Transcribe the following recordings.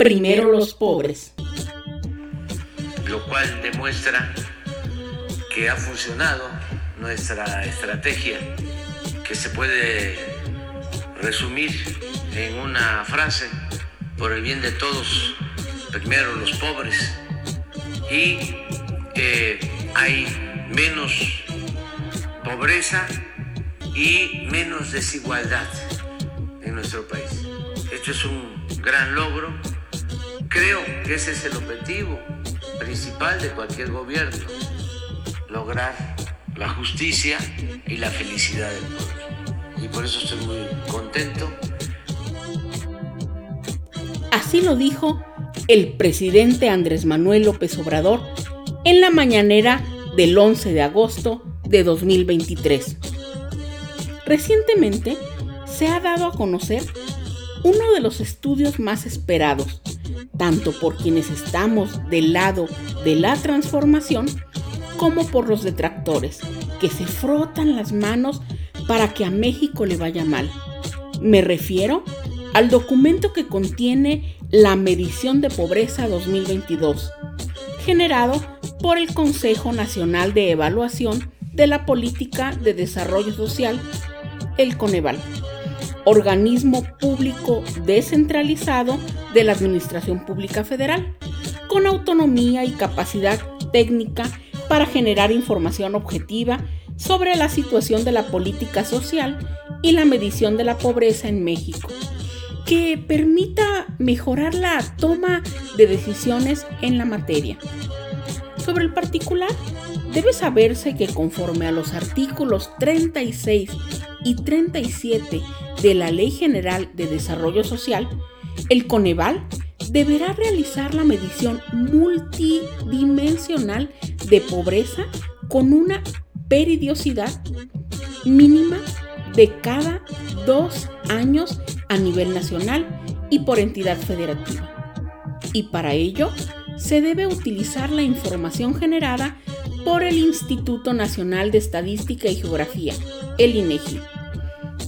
primero los pobres. Lo cual demuestra que ha funcionado nuestra estrategia, que se puede resumir en una frase, por el bien de todos, primero los pobres, y eh, hay menos pobreza y menos desigualdad en nuestro país. Esto es un gran logro Creo que ese es el objetivo principal de cualquier gobierno, lograr la justicia y la felicidad del pueblo. Y por eso estoy muy contento. Así lo dijo el presidente Andrés Manuel López Obrador en la mañanera del 11 de agosto de 2023. Recientemente se ha dado a conocer uno de los estudios más esperados tanto por quienes estamos del lado de la transformación como por los detractores, que se frotan las manos para que a México le vaya mal. Me refiero al documento que contiene la medición de pobreza 2022, generado por el Consejo Nacional de Evaluación de la Política de Desarrollo Social, el Coneval organismo público descentralizado de la Administración Pública Federal, con autonomía y capacidad técnica para generar información objetiva sobre la situación de la política social y la medición de la pobreza en México, que permita mejorar la toma de decisiones en la materia. Sobre el particular, debe saberse que conforme a los artículos 36 y 37 de la Ley General de Desarrollo Social, el Coneval deberá realizar la medición multidimensional de pobreza con una peridiosidad mínima de cada dos años a nivel nacional y por entidad federativa. Y para ello se debe utilizar la información generada por el Instituto Nacional de Estadística y Geografía, el INEGI.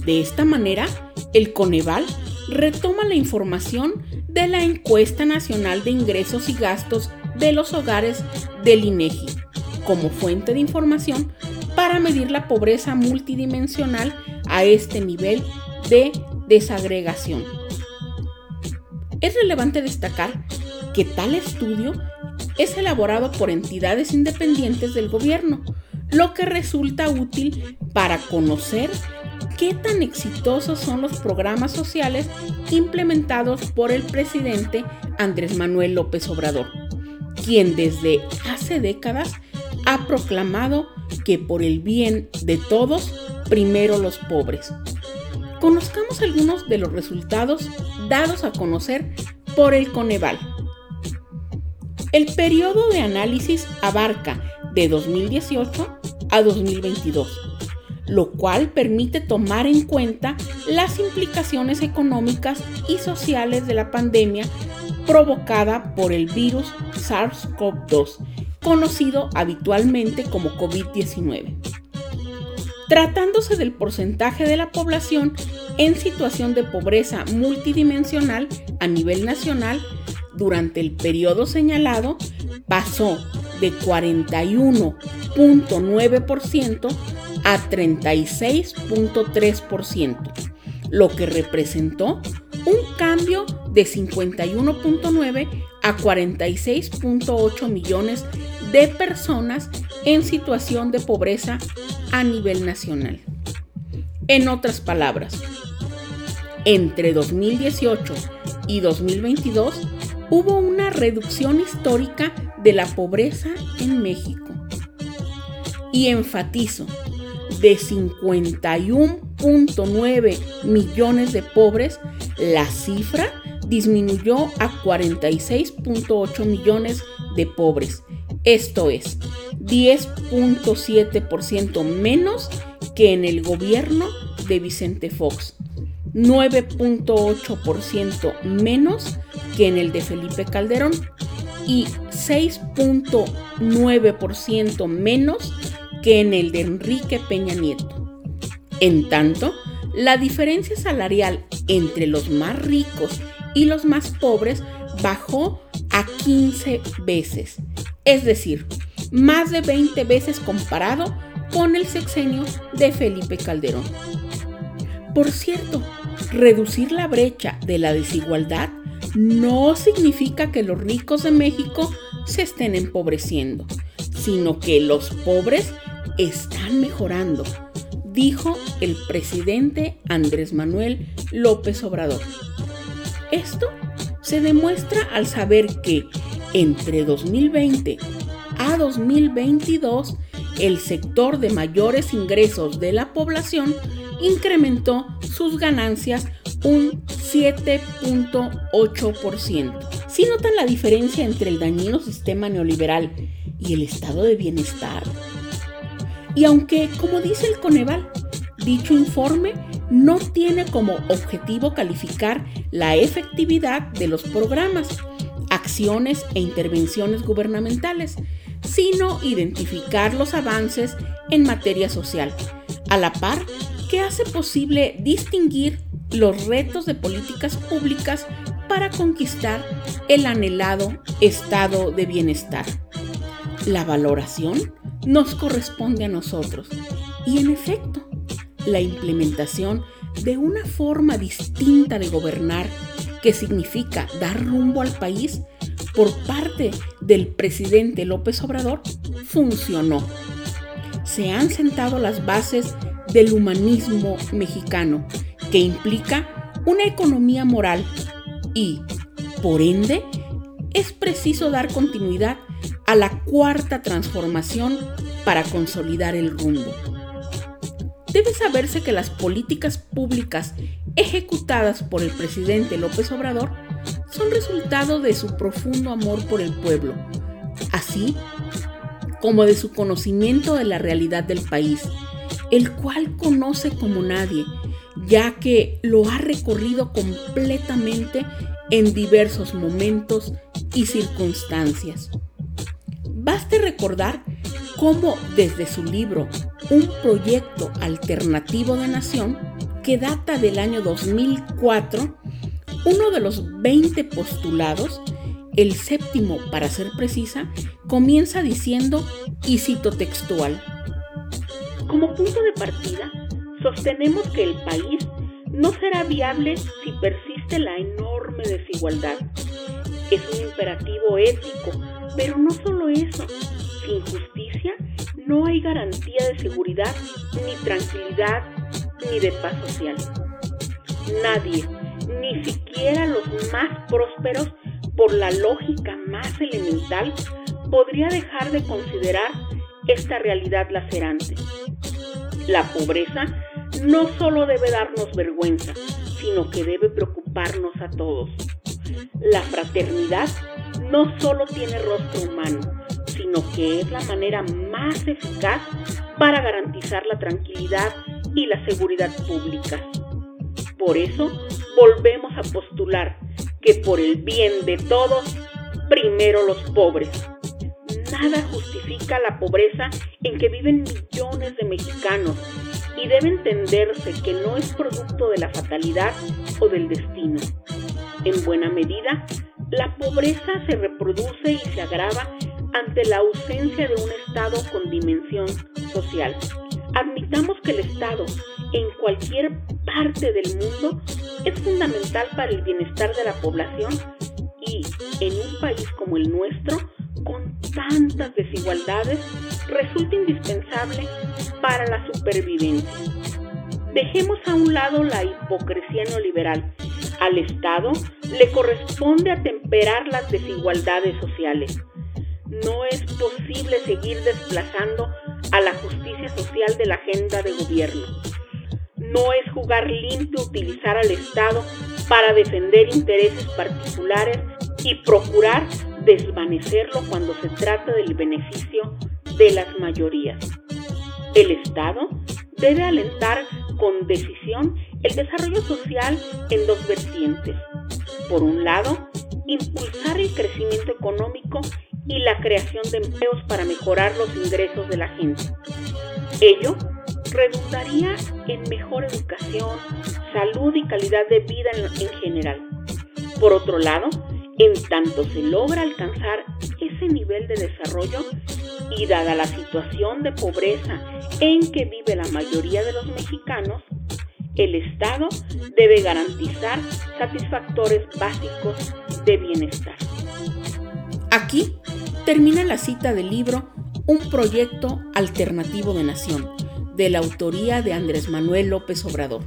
De esta manera, el Coneval retoma la información de la Encuesta Nacional de Ingresos y Gastos de los Hogares del INEGI como fuente de información para medir la pobreza multidimensional a este nivel de desagregación. Es relevante destacar que tal estudio es elaborado por entidades independientes del gobierno, lo que resulta útil para conocer qué tan exitosos son los programas sociales implementados por el presidente Andrés Manuel López Obrador, quien desde hace décadas ha proclamado que por el bien de todos, primero los pobres. Conozcamos algunos de los resultados dados a conocer por el Coneval. El periodo de análisis abarca de 2018 a 2022, lo cual permite tomar en cuenta las implicaciones económicas y sociales de la pandemia provocada por el virus SARS-CoV-2, conocido habitualmente como COVID-19. Tratándose del porcentaje de la población en situación de pobreza multidimensional a nivel nacional, durante el periodo señalado pasó de 41.9% a 36.3%, lo que representó un cambio de 51.9 a 46.8 millones de personas en situación de pobreza a nivel nacional. En otras palabras, entre 2018 y 2022 hubo una reducción histórica de la pobreza en México. Y enfatizo, de 51.9 millones de pobres, la cifra disminuyó a 46.8 millones de pobres, esto es, 10.7% menos que en el gobierno de Vicente Fox, 9.8% menos que en el de Felipe Calderón. Y 6.9% menos que en el de Enrique Peña Nieto. En tanto, la diferencia salarial entre los más ricos y los más pobres bajó a 15 veces, es decir, más de 20 veces comparado con el sexenio de Felipe Calderón. Por cierto, reducir la brecha de la desigualdad no significa que los ricos de México se estén empobreciendo, sino que los pobres están mejorando, dijo el presidente Andrés Manuel López Obrador. Esto se demuestra al saber que entre 2020 a 2022 el sector de mayores ingresos de la población incrementó sus ganancias un 7.8%. Si notan la diferencia entre el dañino sistema neoliberal y el estado de bienestar. Y aunque, como dice el Coneval, dicho informe no tiene como objetivo calificar la efectividad de los programas, acciones e intervenciones gubernamentales, sino identificar los avances en materia social, a la par que hace posible distinguir los retos de políticas públicas para conquistar el anhelado estado de bienestar. La valoración nos corresponde a nosotros y en efecto, la implementación de una forma distinta de gobernar que significa dar rumbo al país por parte del presidente López Obrador funcionó. Se han sentado las bases del humanismo mexicano, que implica una economía moral y, por ende, es preciso dar continuidad a la cuarta transformación para consolidar el rumbo. Debe saberse que las políticas públicas ejecutadas por el presidente López Obrador son resultado de su profundo amor por el pueblo, así como de su conocimiento de la realidad del país, el cual conoce como nadie, ya que lo ha recorrido completamente en diversos momentos y circunstancias. Baste recordar cómo desde su libro Un proyecto alternativo de nación, que data del año 2004, uno de los 20 postulados, el séptimo para ser precisa, comienza diciendo, y cito textual, como punto de partida, sostenemos que el país no será viable si persiste la enorme desigualdad. Es un imperativo ético, pero no solo eso. Sin justicia no hay garantía de seguridad, ni tranquilidad, ni de paz social. Nadie, ni siquiera los más prósperos, por la lógica más elemental, podría dejar de considerar esta realidad lacerante. La pobreza no solo debe darnos vergüenza, sino que debe preocuparnos a todos. La fraternidad no solo tiene rostro humano, sino que es la manera más eficaz para garantizar la tranquilidad y la seguridad pública. Por eso, volvemos a postular que por el bien de todos, primero los pobres. Nada justifica la pobreza en que viven millones de mexicanos y debe entenderse que no es producto de la fatalidad o del destino. En buena medida, la pobreza se reproduce y se agrava ante la ausencia de un Estado con dimensión social. Admitamos que el Estado, en cualquier parte del mundo, es fundamental para el bienestar de la población y, en un país como el nuestro, con tantas desigualdades, resulta indispensable para la supervivencia. Dejemos a un lado la hipocresía neoliberal. Al Estado le corresponde atemperar las desigualdades sociales. No es posible seguir desplazando a la justicia social de la agenda de gobierno. no es jugar limpio utilizar al Estado para defender intereses particulares y procurar desvanecerlo cuando se trata del beneficio de las mayorías. El Estado debe alentar con decisión el desarrollo social en dos vertientes. Por un lado, impulsar el crecimiento económico y la creación de empleos para mejorar los ingresos de la gente. Ello redundaría en mejor educación, salud y calidad de vida en, general. Por otro lado, en tanto se logra alcanzar ese nivel de desarrollo y dada la situación de pobreza en que vive la mayoría de los mexicanos, el Estado debe garantizar satisfactores básicos de bienestar. Aquí termina la cita del libro Un proyecto alternativo de nación, de la autoría de Andrés Manuel López Obrador.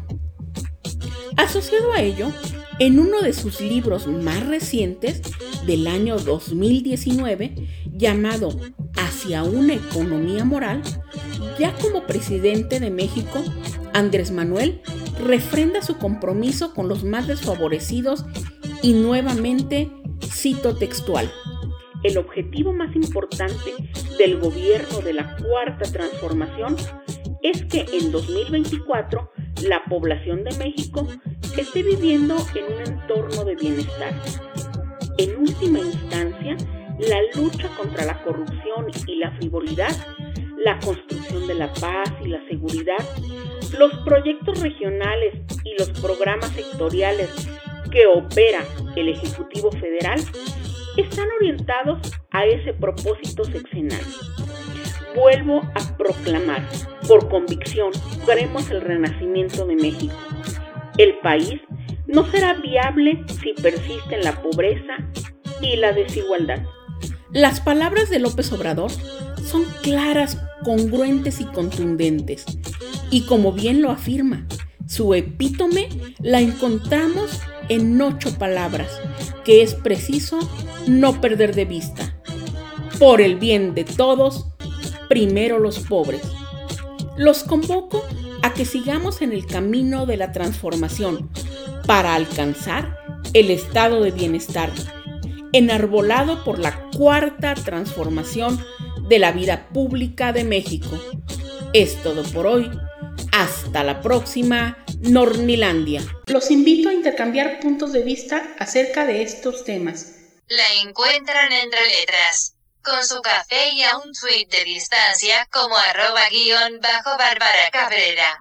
Asociado a ello, en uno de sus libros más recientes, del año 2019, llamado Hacia una economía moral, ya como presidente de México, Andrés Manuel refrenda su compromiso con los más desfavorecidos y nuevamente cito textual. El objetivo más importante del gobierno de la cuarta transformación es que en 2024 la población de México esté viviendo en un entorno de bienestar. En última instancia, la lucha contra la corrupción y la frivolidad, la construcción de la paz y la seguridad, los proyectos regionales y los programas sectoriales que opera el Ejecutivo Federal están orientados a ese propósito sexenal. Vuelvo a proclamar, por convicción, haremos el renacimiento de México. El país no será viable si persisten la pobreza y la desigualdad. Las palabras de López Obrador son claras, congruentes y contundentes. Y como bien lo afirma, su epítome la encontramos en ocho palabras, que es preciso no perder de vista. Por el bien de todos, primero los pobres. Los convoco a que sigamos en el camino de la transformación para alcanzar el estado de bienestar, enarbolado por la cuarta transformación de la vida pública de México. Es todo por hoy. Hasta la próxima, Nornilandia. Los invito a intercambiar puntos de vista acerca de estos temas. La encuentran entre letras, con su café y a un tweet de distancia como arroba guion bajo Bárbara Cabrera.